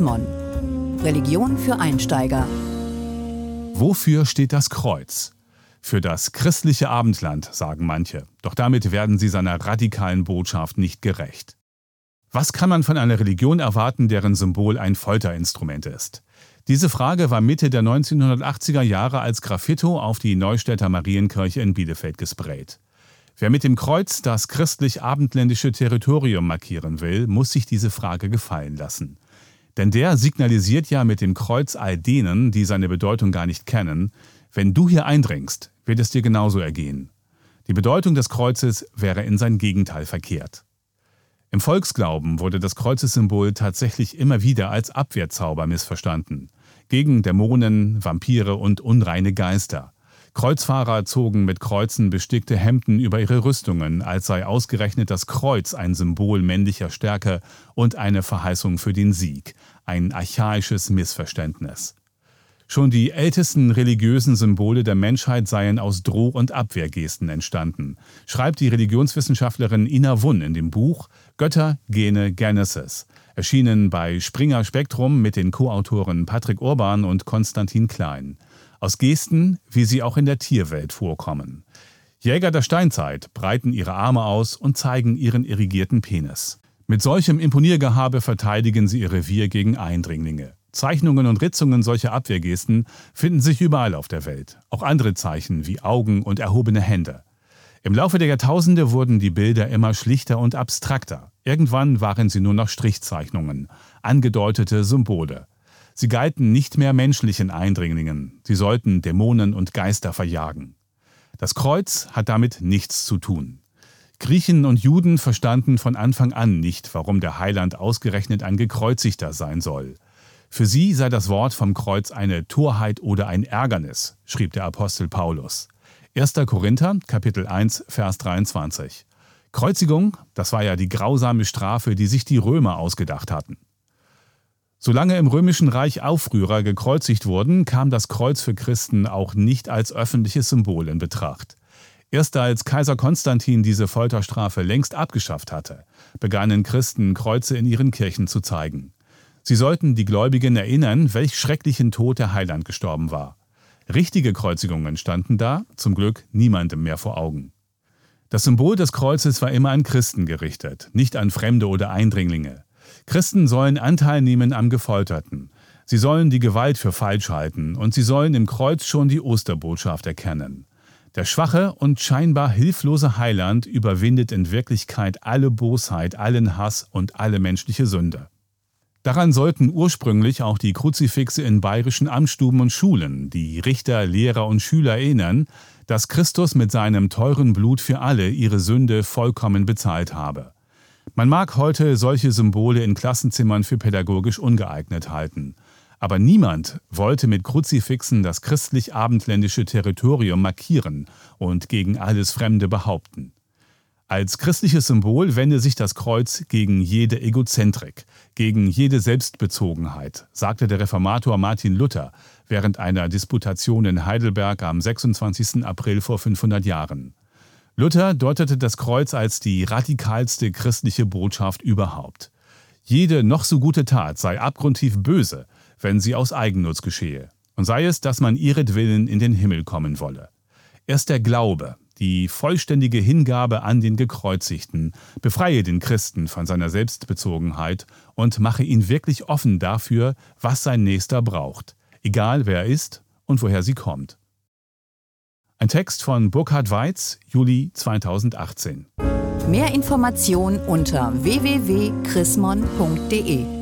Mon. Religion für Einsteiger. Wofür steht das Kreuz? Für das christliche Abendland, sagen manche. Doch damit werden sie seiner radikalen Botschaft nicht gerecht. Was kann man von einer Religion erwarten, deren Symbol ein Folterinstrument ist? Diese Frage war Mitte der 1980er Jahre als Graffito auf die Neustädter Marienkirche in Bielefeld gesprayt. Wer mit dem Kreuz das christlich-abendländische Territorium markieren will, muss sich diese Frage gefallen lassen. Denn der signalisiert ja mit dem Kreuz all denen, die seine Bedeutung gar nicht kennen, wenn du hier eindringst, wird es dir genauso ergehen. Die Bedeutung des Kreuzes wäre in sein Gegenteil verkehrt. Im Volksglauben wurde das Kreuzessymbol tatsächlich immer wieder als Abwehrzauber missverstanden. Gegen Dämonen, Vampire und unreine Geister. Kreuzfahrer zogen mit Kreuzen bestickte Hemden über ihre Rüstungen, als sei ausgerechnet das Kreuz ein Symbol männlicher Stärke und eine Verheißung für den Sieg, ein archaisches Missverständnis. Schon die ältesten religiösen Symbole der Menschheit seien aus Droh- und Abwehrgesten entstanden, schreibt die Religionswissenschaftlerin Ina Wunn in dem Buch Götter, Gene, Genesis, erschienen bei Springer Spektrum mit den Co-Autoren Patrick Urban und Konstantin Klein aus Gesten, wie sie auch in der Tierwelt vorkommen. Jäger der Steinzeit breiten ihre Arme aus und zeigen ihren irrigierten Penis. Mit solchem Imponiergehabe verteidigen sie ihr Revier gegen Eindringlinge. Zeichnungen und Ritzungen solcher Abwehrgesten finden sich überall auf der Welt. Auch andere Zeichen wie Augen und erhobene Hände. Im Laufe der Jahrtausende wurden die Bilder immer schlichter und abstrakter. Irgendwann waren sie nur noch Strichzeichnungen, angedeutete Symbole. Sie galten nicht mehr menschlichen Eindringlingen, sie sollten Dämonen und Geister verjagen. Das Kreuz hat damit nichts zu tun. Griechen und Juden verstanden von Anfang an nicht, warum der Heiland ausgerechnet ein Gekreuzigter sein soll. Für sie sei das Wort vom Kreuz eine Torheit oder ein Ärgernis, schrieb der Apostel Paulus. 1. Korinther, Kapitel 1, Vers 23. Kreuzigung, das war ja die grausame Strafe, die sich die Römer ausgedacht hatten. Solange im römischen Reich Aufrührer gekreuzigt wurden, kam das Kreuz für Christen auch nicht als öffentliches Symbol in Betracht. Erst als Kaiser Konstantin diese Folterstrafe längst abgeschafft hatte, begannen Christen Kreuze in ihren Kirchen zu zeigen. Sie sollten die Gläubigen erinnern, welch schrecklichen Tod der Heiland gestorben war. Richtige Kreuzigungen standen da, zum Glück niemandem mehr vor Augen. Das Symbol des Kreuzes war immer an Christen gerichtet, nicht an Fremde oder Eindringlinge. Christen sollen Anteil nehmen am Gefolterten. Sie sollen die Gewalt für falsch halten und sie sollen im Kreuz schon die Osterbotschaft erkennen. Der schwache und scheinbar hilflose Heiland überwindet in Wirklichkeit alle Bosheit, allen Hass und alle menschliche Sünde. Daran sollten ursprünglich auch die Kruzifixe in bayerischen Amtsstuben und Schulen, die Richter, Lehrer und Schüler erinnern, dass Christus mit seinem teuren Blut für alle ihre Sünde vollkommen bezahlt habe. Man mag heute solche Symbole in Klassenzimmern für pädagogisch ungeeignet halten. Aber niemand wollte mit Kruzifixen das christlich-abendländische Territorium markieren und gegen alles Fremde behaupten. Als christliches Symbol wende sich das Kreuz gegen jede Egozentrik, gegen jede Selbstbezogenheit, sagte der Reformator Martin Luther während einer Disputation in Heidelberg am 26. April vor 500 Jahren. Luther deutete das Kreuz als die radikalste christliche Botschaft überhaupt. Jede noch so gute Tat sei abgrundtief böse, wenn sie aus Eigennutz geschehe, und sei es, dass man ihretwillen in den Himmel kommen wolle. Erst der Glaube, die vollständige Hingabe an den Gekreuzigten, befreie den Christen von seiner Selbstbezogenheit und mache ihn wirklich offen dafür, was sein Nächster braucht, egal wer er ist und woher sie kommt. Ein Text von Burkhard Weiz, Juli 2018. Mehr Informationen unter www.chrismon.de